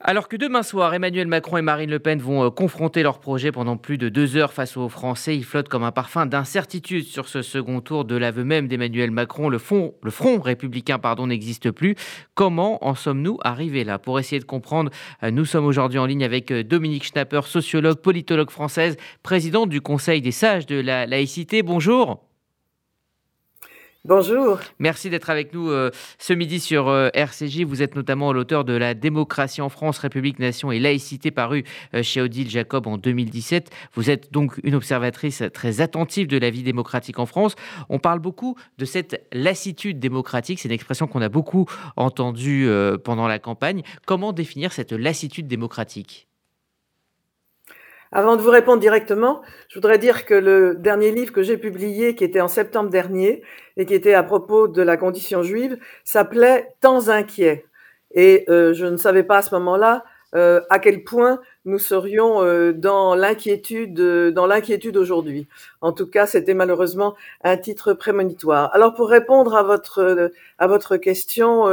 Alors que demain soir, Emmanuel Macron et Marine Le Pen vont euh, confronter leur projet pendant plus de deux heures face aux Français, il flotte comme un parfum d'incertitude sur ce second tour de l'aveu même d'Emmanuel Macron. Le, fond, le front républicain pardon, n'existe plus. Comment en sommes-nous arrivés là? Pour essayer de comprendre, euh, nous sommes aujourd'hui en ligne avec euh, Dominique Schnapper, sociologue, politologue française, présidente du Conseil des sages de la laïcité. Bonjour. Bonjour. Merci d'être avec nous euh, ce midi sur euh, RCJ. Vous êtes notamment l'auteur de La démocratie en France, République, Nation et laïcité, paru euh, chez Odile Jacob en 2017. Vous êtes donc une observatrice très attentive de la vie démocratique en France. On parle beaucoup de cette lassitude démocratique. C'est une expression qu'on a beaucoup entendue pendant la campagne. Comment définir cette lassitude démocratique? Avant de vous répondre directement, je voudrais dire que le dernier livre que j'ai publié, qui était en septembre dernier, et qui était à propos de la condition juive, s'appelait Temps inquiets. Et euh, je ne savais pas à ce moment-là euh, à quel point nous serions euh, dans l'inquiétude, dans l'inquiétude aujourd'hui. En tout cas, c'était malheureusement un titre prémonitoire. Alors, pour répondre à votre à votre question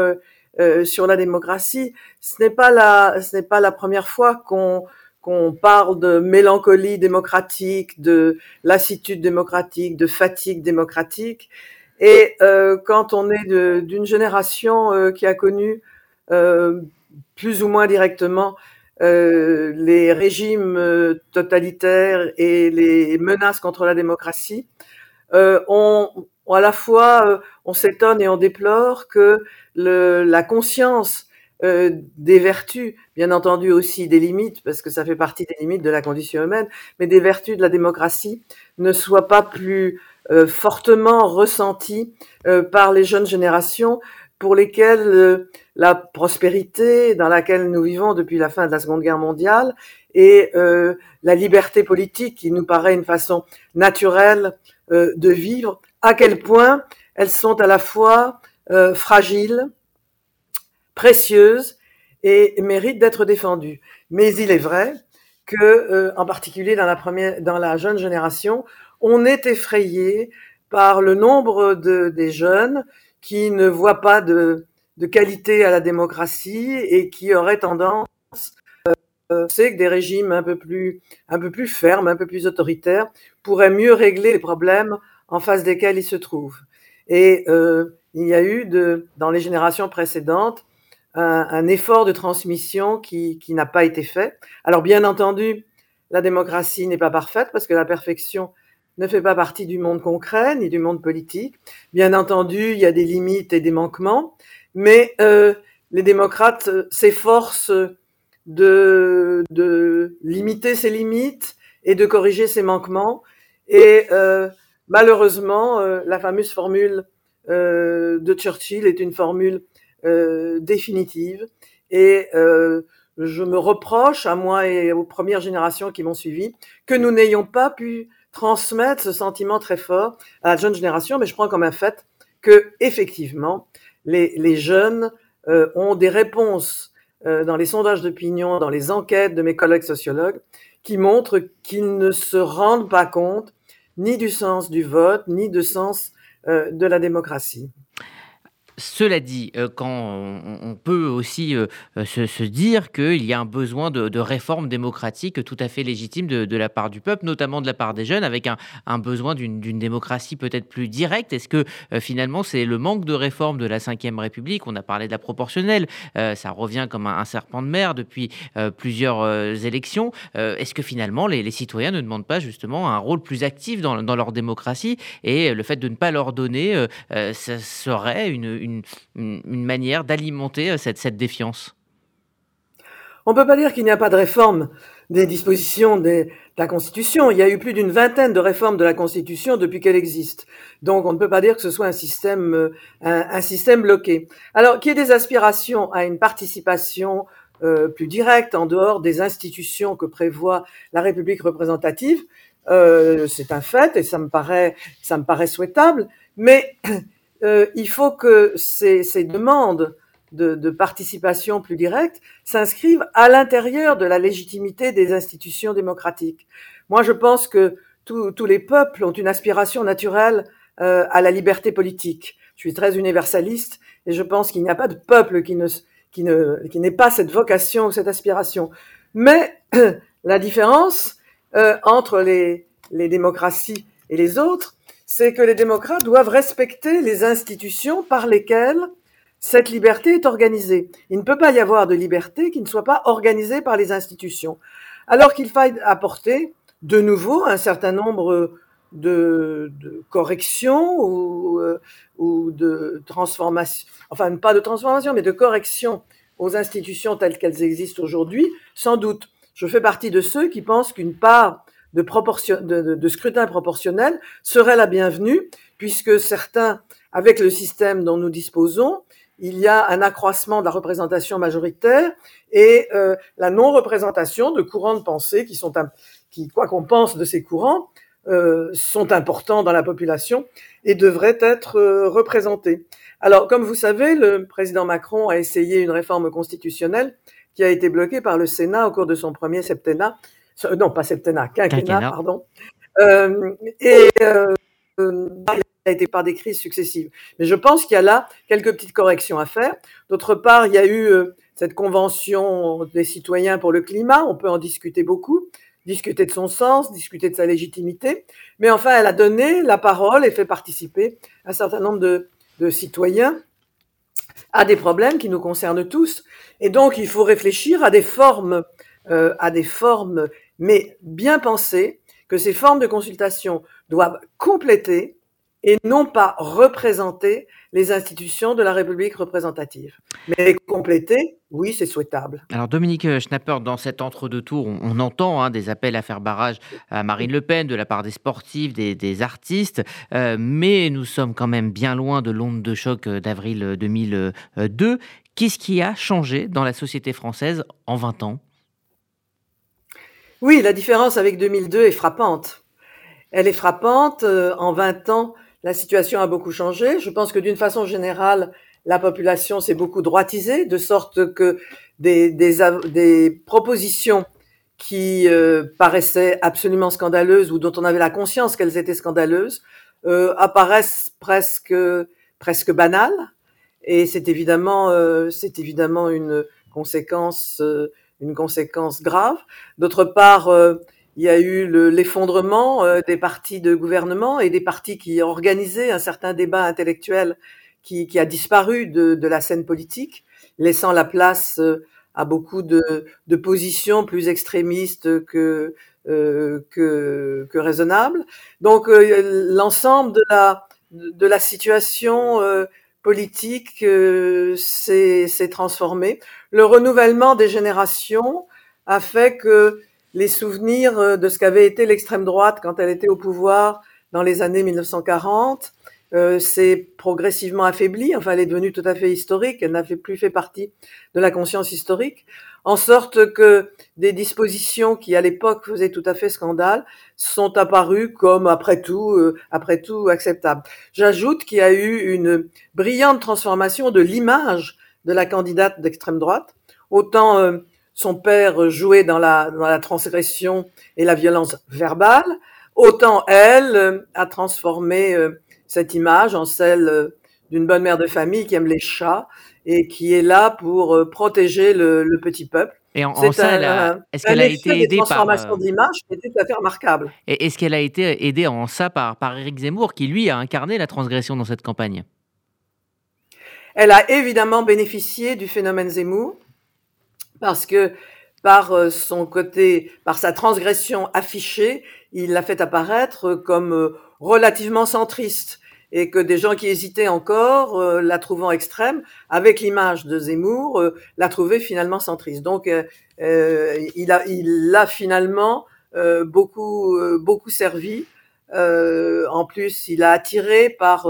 sur la démocratie, ce n'est pas la ce n'est pas la première fois qu'on qu'on parle de mélancolie démocratique, de lassitude démocratique, de fatigue démocratique. Et euh, quand on est d'une génération euh, qui a connu euh, plus ou moins directement les régimes totalitaires et les menaces contre la démocratie, on, à la fois on s'étonne et on déplore que le, la conscience euh, des vertus, bien entendu aussi des limites, parce que ça fait partie des limites de la condition humaine, mais des vertus de la démocratie ne soient pas plus euh, fortement ressenties euh, par les jeunes générations pour lesquelles la prospérité dans laquelle nous vivons depuis la fin de la Seconde Guerre mondiale et la liberté politique qui nous paraît une façon naturelle de vivre, à quel point elles sont à la fois fragiles, précieuse et mérite d'être défendue. Mais il est vrai que, euh, en particulier dans la première, dans la jeune génération, on est effrayé par le nombre de, des jeunes qui ne voient pas de, de qualité à la démocratie et qui auraient tendance euh, c'est que des régimes un peu plus un peu plus fermes, un peu plus autoritaires pourraient mieux régler les problèmes en face desquels ils se trouvent. Et euh, il y a eu de dans les générations précédentes un, effort de transmission qui, qui n'a pas été fait. Alors bien entendu, la démocratie n'est pas parfaite parce que la perfection ne fait pas partie du monde concret ni du monde politique. Bien entendu, il y a des limites et des manquements, mais euh, les démocrates s'efforcent de, de limiter ces limites et de corriger ces manquements. Et euh, malheureusement, euh, la fameuse formule euh, de Churchill est une formule définitive. Et euh, je me reproche, à moi et aux premières générations qui m'ont suivi, que nous n'ayons pas pu transmettre ce sentiment très fort à la jeune génération, mais je prends comme un fait que effectivement les, les jeunes euh, ont des réponses dans les sondages d'opinion, dans les enquêtes de mes collègues sociologues, qui montrent qu'ils ne se rendent pas compte ni du sens du vote, ni du sens de la démocratie. Cela dit, euh, quand on, peut aussi euh, euh, se, dire qu'il y a un besoin de, réformes démocratiques tout à fait légitimes de, la part du peuple, notamment de la part des jeunes, avec un, besoin d'une démocratie peut-être plus directe, est-ce que finalement c'est le manque de réforme de la Ve République? On a parlé de la proportionnelle, ça revient comme un, serpent de mer depuis plusieurs élections. est-ce que finalement les, citoyens ne demandent pas justement un rôle plus actif dans, leur démocratie? Et le fait de ne pas leur donner, ça serait une, manière d'alimenter euh, cette, défiance? On ne peut pas dire qu'il n'y a pas de réforme des dispositions de la Constitution. Il y a eu plus d'une vingtaine de réformes de la Constitution depuis qu'elle existe. Donc on ne peut pas dire que ce soit un système, euh, bloqué. Alors qu'il y ait des aspirations à une participation euh, plus directe en dehors des institutions que prévoit la République représentative, c'est un fait et ça me paraît, ça me paraît souhaitable. Mais euh, il faut que ces, demandes de, participation plus directe s'inscrivent à l'intérieur de la légitimité des institutions démocratiques. Moi, je pense que tous les peuples ont une aspiration naturelle euh, à la liberté politique. Je suis très universaliste et je pense qu'il n'y a pas de peuple qui ne, qui ne qui n'est pas cette vocation ou cette aspiration. Mais la différence euh, entre les, les démocraties et les autres, c'est que les démocrates doivent respecter les institutions par lesquelles cette liberté est organisée. Il ne peut pas y avoir de liberté qui ne soit pas organisée par les institutions. Alors qu'il faille apporter de nouveau un certain nombre de, de corrections ou, euh, ou de transformations, enfin pas de transformation, mais de corrections aux institutions telles qu'elles existent aujourd'hui, sans doute. Je fais partie de ceux qui pensent qu'une part de, proportion, de, de, scrutin proportionnel serait la bienvenue, puisque certains, avec le système dont nous disposons, il y a un accroissement de la représentation majoritaire et euh, la non-représentation de courants de pensée qui sont, qui, quoi qu'on pense de ces courants, euh, sont importants dans la population et devraient être euh, représentés. Alors, comme vous savez, le président Macron a essayé une réforme constitutionnelle qui a été bloquée par le Sénat au cours de son premier septennat, non pas septennat, quinquennat, pardon, euh, et euh, a été par des crises successives. Mais je pense qu'il y a là quelques petites corrections à faire. D'autre part, il y a eu euh, cette convention des citoyens pour le climat, on peut en discuter beaucoup discuter de son sens, discuter de sa légitimité, mais enfin, elle a donné la parole et fait participer un certain nombre de, de citoyens à des problèmes qui nous concernent tous. Et donc, il faut réfléchir à des formes, euh, à des formes, mais bien pensées, que ces formes de consultation doivent compléter et non pas représenter les institutions de la République représentative. Mais compléter, oui, c'est souhaitable. Alors Dominique Schnapper, dans cet entre-deux tours, on, entend hein, des appels à faire barrage à Marine Le Pen de la part des sportifs, des, artistes, euh, mais nous sommes quand même bien loin de l'onde de choc d'avril 2002. Qu'est-ce qui a changé dans la société française en 20 ans? Oui, la différence avec 2002 est frappante. Elle est frappante. Euh, en 20 ans, la situation a beaucoup changé. Je pense que d'une façon générale, la population s'est beaucoup droitisée, de sorte que des, des, propositions qui euh, paraissaient absolument scandaleuses ou dont on avait la conscience qu'elles étaient scandaleuses euh, apparaissent presque presque banales. Et c'est évidemment euh, c'est évidemment une conséquence une conséquence grave. D'autre part, il y a eu l'effondrement euh, des partis de gouvernement et des partis qui organisaient un certain débat intellectuel qui, qui a disparu de, de, la scène politique, laissant la place euh, à beaucoup de, de positions plus extrémistes que, euh, que, que raisonnables. Donc euh, l'ensemble de la, de la situation politique s'est transformé. Le renouvellement des générations a fait que les souvenirs euh, de ce qu'avait été l'extrême droite quand elle était au pouvoir dans les années 1940 euh, s'est progressivement affaibli. Enfin, elle est devenue tout à fait historique. Elle n'a plus fait partie de la conscience historique, en sorte que des dispositions qui à l'époque faisaient tout à fait scandale sont apparues comme après tout, euh, après tout acceptables. J'ajoute qu'il y a eu une brillante transformation de l'image de la candidate d'extrême droite. Autant euh, son père jouait dans la, dans la transgression et la violence verbale, autant elle euh, a transformé euh, cette image en celle euh, d'une bonne mère de famille qui aime les chats et qui est là pour protéger le, le petit peuple. Et en, ça, est-ce qu'elle a été aidée par de l'image qui était tout à fait remarquable. Et est-ce qu'elle a été aidée en ça par par Éric Zemmour qui lui a incarné la transgression dans cette campagne? Elle a évidemment bénéficié du phénomène Zemmour parce que par euh, son côté, par sa transgression affichée, il l'a fait apparaître comme euh, relativement centriste et que des gens qui hésitaient encore, euh, la trouvant extrême, avec l'image de Zemmour, la trouvaient finalement centriste. Donc, il a, il a finalement beaucoup, beaucoup servi. en plus, il a attiré par,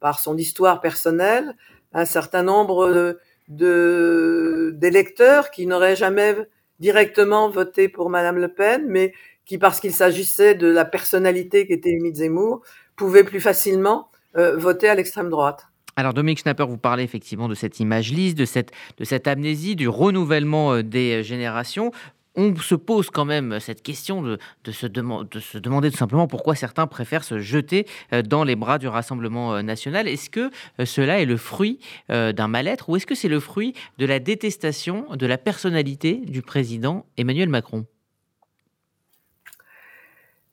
par son histoire personnelle un certain nombre de, d'électeurs qui n'auraient jamais directement voté pour Madame Le Pen, mais qui, parce qu'il s'agissait de la personnalité qui était Émile Zemmour, pouvaient plus facilement euh, voter à l'extrême droite. Alors Dominique Schnapper, vous parlez effectivement de cette image lisse, de cette, de cette amnésie, du renouvellement euh, des générations. on se pose quand même cette question de, se, de se, demander tout simplement pourquoi certains préfèrent se jeter dans les bras du Rassemblement national. Est-ce que cela est le fruit d'un mal-être ou est-ce que c'est le fruit de la détestation de la personnalité du président Emmanuel Macron?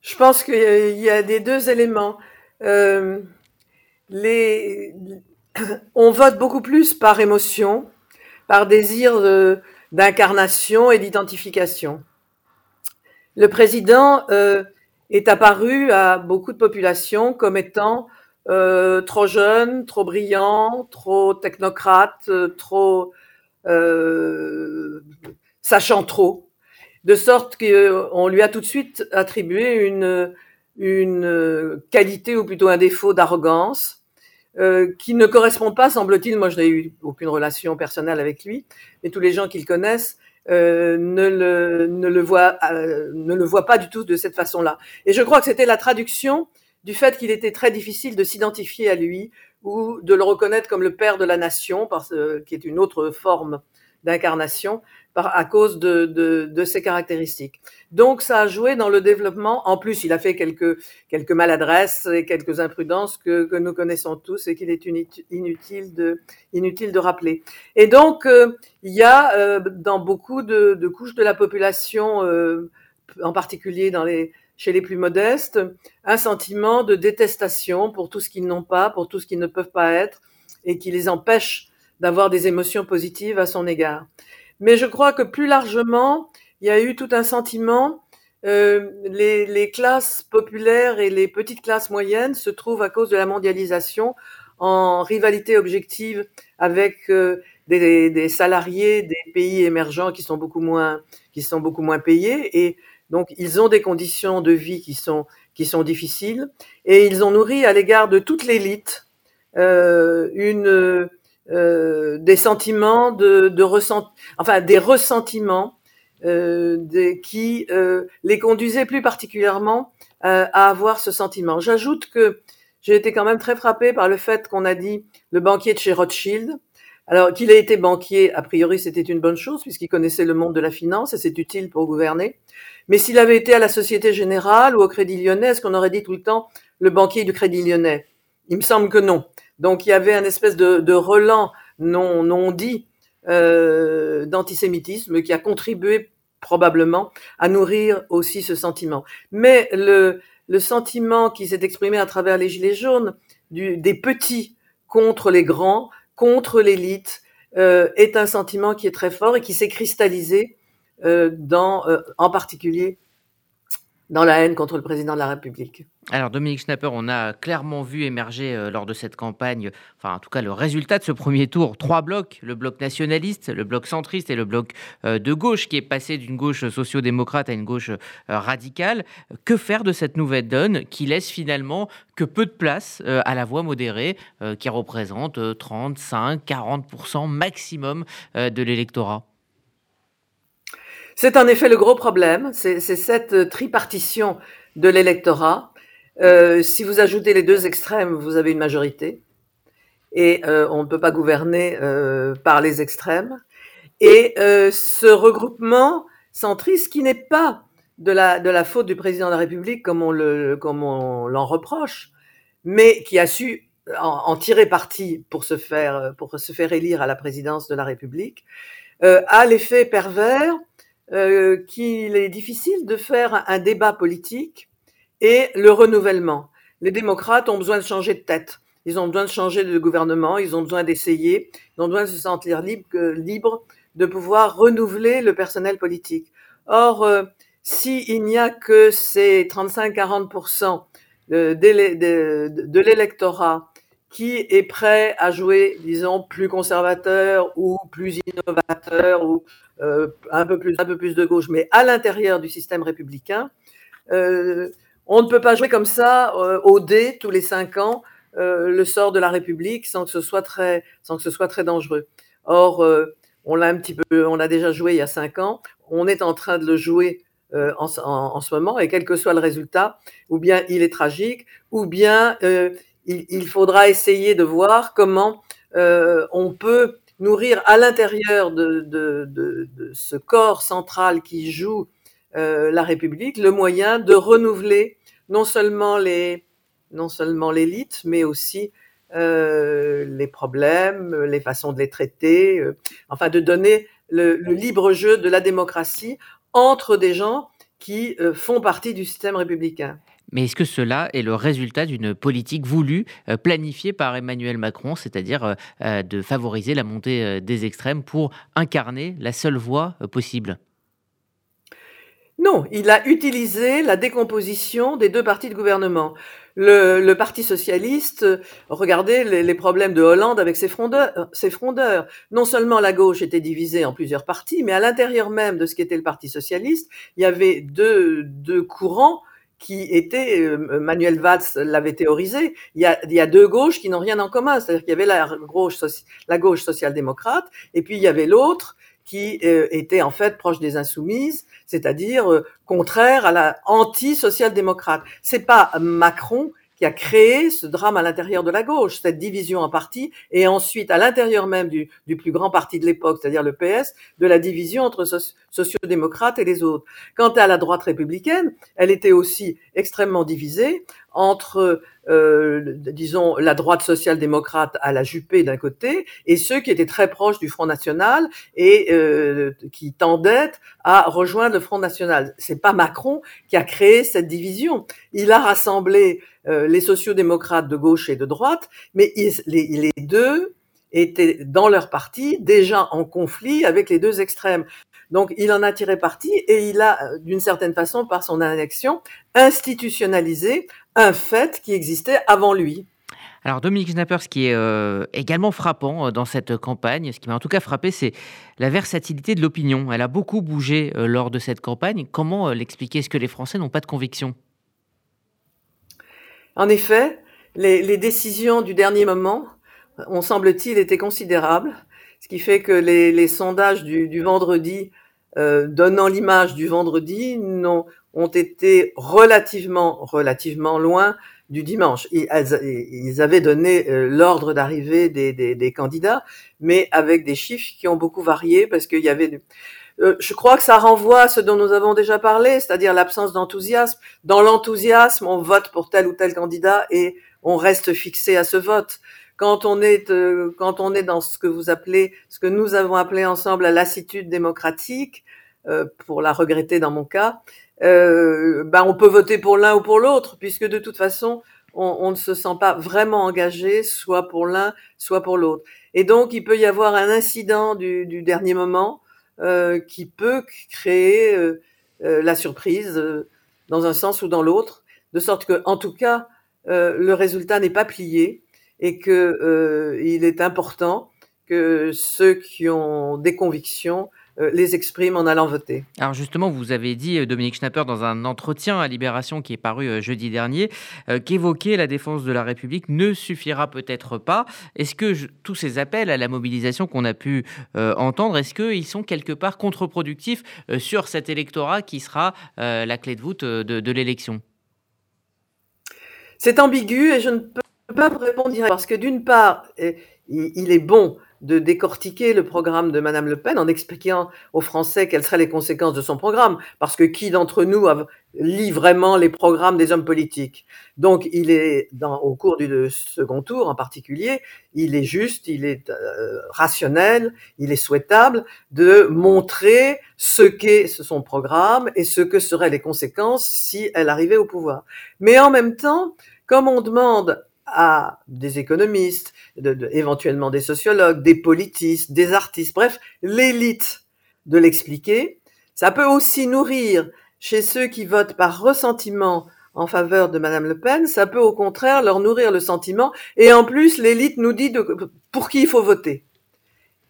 Je pense qu'il y a des deux éléments. Les, on vote beaucoup plus par émotion, par désir d'incarnation et d'identification. Le président euh, est apparu à beaucoup de populations comme étant euh, trop jeune, trop brillant, trop technocrate, euh, trop sachant trop, de sorte qu'on lui a tout de suite attribué une, une qualité ou plutôt un défaut d'arrogance euh, qui ne correspond pas, semble-t-il, moi je n'ai eu aucune relation personnelle avec lui, mais tous les gens qu'il connaissent euh, ne, le, ne, le voient, euh, ne le voient pas du tout de cette façon-là. Et je crois que c'était la traduction du fait qu'il était très difficile de s'identifier à lui ou de le reconnaître comme le père de la nation, parce, qui est une autre forme d'incarnation, à cause de, de, de, ses caractéristiques. Donc ça a joué dans le développement. En plus, il a fait quelques, quelques maladresses et quelques imprudences que, que nous connaissons tous et qu'il est inutile de, inutile de rappeler. Et donc, euh, il y a euh, dans beaucoup de, de, couches de la population, euh, en particulier dans les, chez les plus modestes, un sentiment de détestation pour tout ce qu'ils n'ont pas, pour tout ce qu'ils ne peuvent pas être et qui les empêche d'avoir des émotions positives à son égard. Mais je crois que plus largement, il y a eu tout un sentiment. Euh, les, les, classes populaires et les petites classes moyennes se trouvent à cause de la mondialisation en rivalité objective avec euh, des, des, salariés des pays émergents qui sont beaucoup moins qui sont beaucoup moins payés et donc ils ont des conditions de vie qui sont qui sont difficiles et ils ont nourri à l'égard de toute l'élite euh, une euh, des sentiments de, de ressent, enfin des ressentiments euh, qui euh, les conduisaient plus particulièrement euh, à avoir ce sentiment. J'ajoute que j'ai été quand même très frappée par le fait qu'on a dit le banquier de chez Rothschild. Alors qu'il ait été banquier, a priori c'était une bonne chose puisqu'il connaissait le monde de la finance et c'est utile pour gouverner. Mais s'il avait été à la Société Générale ou au Crédit Lyonnais, est-ce qu'on aurait dit tout le temps le banquier du Crédit Lyonnais? Il me semble que non. Donc il y avait un espèce de, de relan non, non dit euh, d'antisémitisme qui a contribué probablement à nourrir aussi ce sentiment. Mais le, sentiment qui s'est exprimé à travers les Gilets jaunes, des petits contre les grands, contre l'élite, euh, est un sentiment qui est très fort et qui s'est cristallisé euh, dans, en particulier dans la haine contre le président de la République. Alors Dominique Schnapper, on a clairement vu émerger euh, lors de cette campagne, enfin en tout cas le résultat de ce premier tour, trois blocs, le bloc nationaliste, le bloc centriste et le bloc euh, de gauche qui est passé d'une gauche sociodémocrate à une gauche euh, radicale. Que faire de cette nouvelle donne qui laisse finalement que peu de place à la voix modérée qui représente 35-40% maximum de l'électorat? C'est en effet le gros problème, c'est cette tripartition de l'électorat. Euh, si vous ajoutez les deux extrêmes, vous avez une majorité. Et euh, on ne peut pas gouverner euh, par les extrêmes. Et ce regroupement centriste qui n'est pas de la, faute du président de la République comme on le comme on l'en reproche, mais qui a su en, en, tirer parti pour se faire pour se faire élire à la présidence de la République, a l'effet pervers euh, qu'il est difficile de faire un débat politique et le renouvellement. Les démocrates ont besoin de changer de tête. Ils ont besoin de changer de gouvernement, ils ont besoin d'essayer, ils ont besoin de se sentir libres libre de pouvoir renouveler le personnel politique. Or, euh, s'il n'y a que ces 35-40% de, de, de l'électorat qui est prêt à jouer, disons, plus conservateur ou plus innovateur ou euh, un peu plus un peu plus de gauche, mais à l'intérieur du système républicain, euh, on ne peut pas jouer comme ça euh, au dé tous les cinq ans le sort de la République sans que ce soit très sans que ce soit très dangereux. Or, on l'a un petit peu, on l'a déjà joué il y a cinq ans. On est en train de le jouer en, ce moment, et quel que soit le résultat, ou bien il est tragique, ou bien il, faudra essayer de voir comment on peut nourrir à l'intérieur de, ce corps central qui joue euh, la République le moyen de renouveler non seulement les non seulement l'élite, mais aussi euh, les problèmes, les façons de les traiter, euh, enfin de donner le, libre jeu de la démocratie entre des gens qui euh, font partie du système républicain. Mais est-ce que cela est le résultat d'une politique voulue, euh, planifiée par Emmanuel Macron, c'est-à-dire euh, de favoriser la montée des extrêmes pour incarner la seule voie possible? Non, il a utilisé la décomposition des deux partis de gouvernement. Le, Parti socialiste, regardez les, problèmes de Hollande avec ses frondeurs, ses frondeurs. Non seulement la gauche était divisée en plusieurs partis, mais à l'intérieur même de ce qu'était le Parti socialiste, il y avait deux, deux courants qui étaient, euh, Manuel Valls l'avait théorisé, il y, a, il y a deux gauches qui n'ont rien en commun. C'est-à-dire qu'il y avait la gauche, la gauche social-démocrate, et puis il y avait l'autre qui euh, était en fait proche des insoumises, c'est-à-dire euh, contraire à la anti-social-démocrate. C'est pas Macron qui a créé ce drame à l'intérieur de la gauche, cette division en parti, et ensuite à l'intérieur même du, du, plus grand parti de l'époque, c'est-à-dire le PS, de la division entre sociodémocrates et les autres. Quant à la droite républicaine, elle était aussi extrêmement divisée entre, euh, disons, la droite social-démocrate à la Juppé d'un côté, et ceux qui étaient très proches du Front National et euh, qui tendaient à rejoindre le Front National. C'est pas Macron qui a créé cette division. Il a rassemblé euh, les sociodémocrates de gauche et de droite, mais les deux étaient dans leur parti déjà en conflit avec les deux extrêmes. Donc il en a tiré parti et il a, euh, d'une certaine façon, par son annexion, institutionnalisé un fait qui existait avant lui. Alors Dominique Schnapper, ce qui est euh, également frappant euh, dans cette campagne, ce qui m'a en tout cas frappé, c'est la versatilité de l'opinion. Elle a beaucoup bougé euh, lors de cette campagne. Comment euh, l'expliquer? Est-ce que les Français n'ont pas de conviction? En effet, les, les, décisions du dernier moment, ont semble-t-il, été considérables, ce qui fait que les, les sondages du, du vendredi euh, donnant l'image du vendredi ont, ont été relativement, relativement loin du dimanche. Ils, ils avaient donné euh, l'ordre d'arrivée des, des, des, candidats, mais avec des chiffres qui ont beaucoup varié parce qu'il y avait euh, je crois que ça renvoie à ce dont nous avons déjà parlé, c'est-à-dire l'absence d'enthousiasme. Dans l'enthousiasme, on vote pour tel ou tel candidat et on reste fixé à ce vote. Quand on est euh, quand on est dans ce que vous appelez, ce que nous avons appelé ensemble la lassitude démocratique, euh, pour la regretter dans mon cas, euh, ben on peut voter pour l'un ou pour l'autre, puisque de toute façon, on, on, ne se sent pas vraiment engagé, soit pour l'un, soit pour l'autre. Et donc, il peut y avoir un incident du, du dernier moment euh, qui peut créer euh, euh la surprise dans un sens ou dans l'autre, de sorte que, en tout cas, le résultat n'est pas plié et que il est important que ceux qui ont des convictions euh, les expriment en allant voter. Alors justement, vous avez dit, euh, Dominique Schnapper, dans un entretien à Libération qui est paru euh, jeudi dernier, qu'évoquer la défense de la République ne suffira peut-être pas. Est-ce que je, tous ces appels à la mobilisation qu'on a pu euh, entendre, est-ce qu'ils sont quelque part contre-productifs euh, sur cet électorat qui sera euh, la clé de voûte de, de l'élection? C'est ambigu et je ne peux pas vous répondre parce que d'une part, il est bon de décortiquer le programme de Madame Le Pen en expliquant aux Français quelles seraient les conséquences de son programme, parce que qui d'entre nous lit vraiment les programmes des hommes politiques? Donc, il est au cours du second tour en particulier, il est juste, il est euh, rationnel, il est souhaitable de montrer ce qu'est son programme et ce que seraient les conséquences si elle arrivait au pouvoir. Mais en même temps, comme on demande à des économistes, éventuellement des sociologues, des politistes, des artistes, bref, l'élite de l'expliquer. Ça peut aussi nourrir chez ceux qui votent par ressentiment en faveur de Madame Le Pen, ça peut au contraire leur nourrir le sentiment. Et en plus, l'élite nous dit pour qui il faut voter.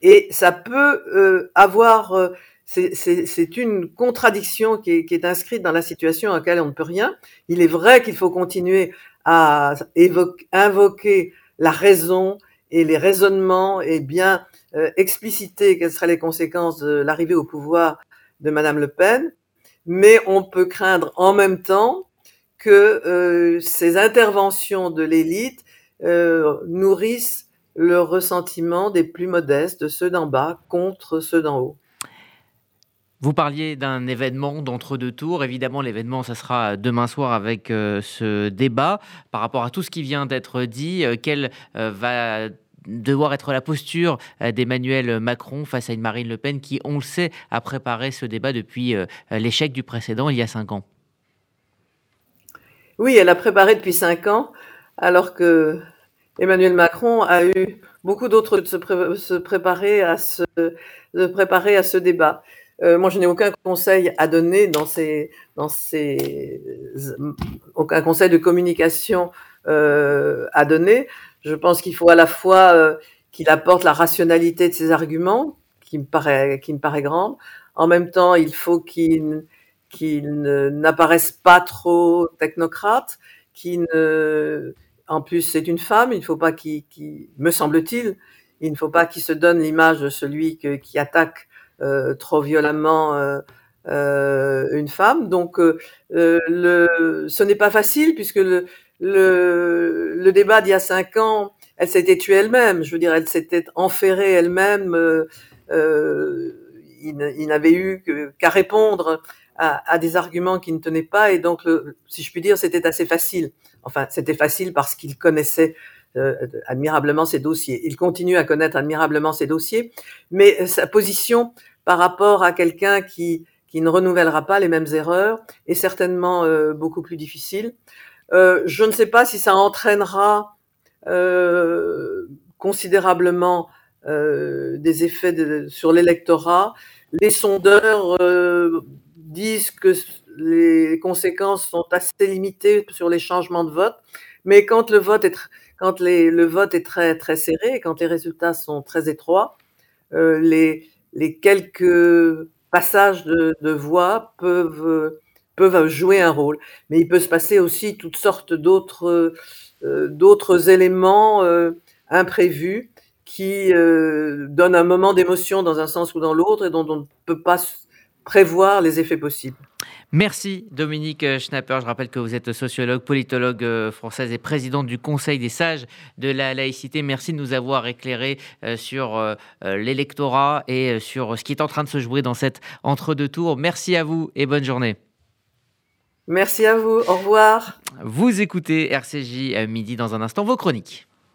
Et ça peut euh, avoir, euh, c'est une contradiction qui est, inscrite dans la situation à laquelle on ne peut rien. Il est vrai qu'il faut continuer à évoquer, invoquer la raison et les raisonnements et bien euh, expliciter quelles seraient les conséquences de l'arrivée au pouvoir de Madame Le Pen, mais on peut craindre en même temps que euh, ces interventions de l'élite euh, nourrissent le ressentiment des plus modestes, de ceux d'en bas, contre ceux d'en haut. Vous parliez d'un événement d'entre-deux tours. Évidemment, l'événement, ça sera demain soir avec euh, ce débat. Par rapport à tout ce qui vient d'être dit, euh, quelle euh, va devoir être la posture d'Emmanuel Macron face à une Marine Le Pen qui, on le sait, a préparé ce débat depuis l'échec du précédent il y a cinq ans? Oui, elle a préparé depuis cinq ans, alors que Emmanuel Macron a eu beaucoup d'autres de se, préparer à préparer à ce débat. Euh, moi, je n'ai aucun conseil à donner dans ces, dans ces, aucun conseil de communication euh, à donner. Je pense qu'il faut à la fois euh, qu'il apporte la rationalité de ses arguments, qui me paraît, qui me paraît grande. En même temps, il faut qu'il qu'il n'apparaisse pas trop technocrate, qu'il ne, en plus, c'est une femme. Il ne faut pas qu'il, me semble-t-il, il ne faut pas qu'il se donne l'image de celui qui attaque trop violemment euh, euh, une femme. Donc, le, ce n'est pas facile puisque le, le, le débat d'il y a cinq ans, elle s'était tuée elle-même. Je veux dire, elle s'était enferrée elle-même. Euh, il, il n'avait eu qu'à répondre à, des arguments qui ne tenaient pas. Et donc, si je puis dire, c'était assez facile. Enfin, c'était facile parce qu'il connaissait euh, admirablement ses dossiers. Il continue à connaître admirablement ses dossiers, mais sa position par rapport à quelqu'un qui, qui ne renouvellera pas les mêmes erreurs est certainement euh, beaucoup plus difficile. Euh, je ne sais pas si ça entraînera euh, considérablement euh, des effets sur l'électorat. Les sondeurs euh, disent que les conséquences sont assez limitées sur les changements de vote, mais quand le vote est, quand le vote est très très serré, quand les résultats sont très étroits, euh, les, les quelques passages de, voix peuvent, jouer un rôle. Mais il peut se passer aussi toutes sortes d'autres euh, éléments euh, imprévus qui euh, donnent un moment d'émotion dans un sens ou dans l'autre et dont on ne peut pas prévoir les effets possibles. Merci Dominique Schnapper. Je rappelle que vous êtes sociologue, politologue euh, française et présidente du Conseil des sages de la laïcité. Merci de nous avoir éclairé euh, sur euh, l'électorat et sur ce qui est en train de se jouer dans cette entre-deux tours. Merci à vous et bonne journée. Merci à vous. Au revoir. Vous écoutez RCJ midi dans un instant vos chroniques.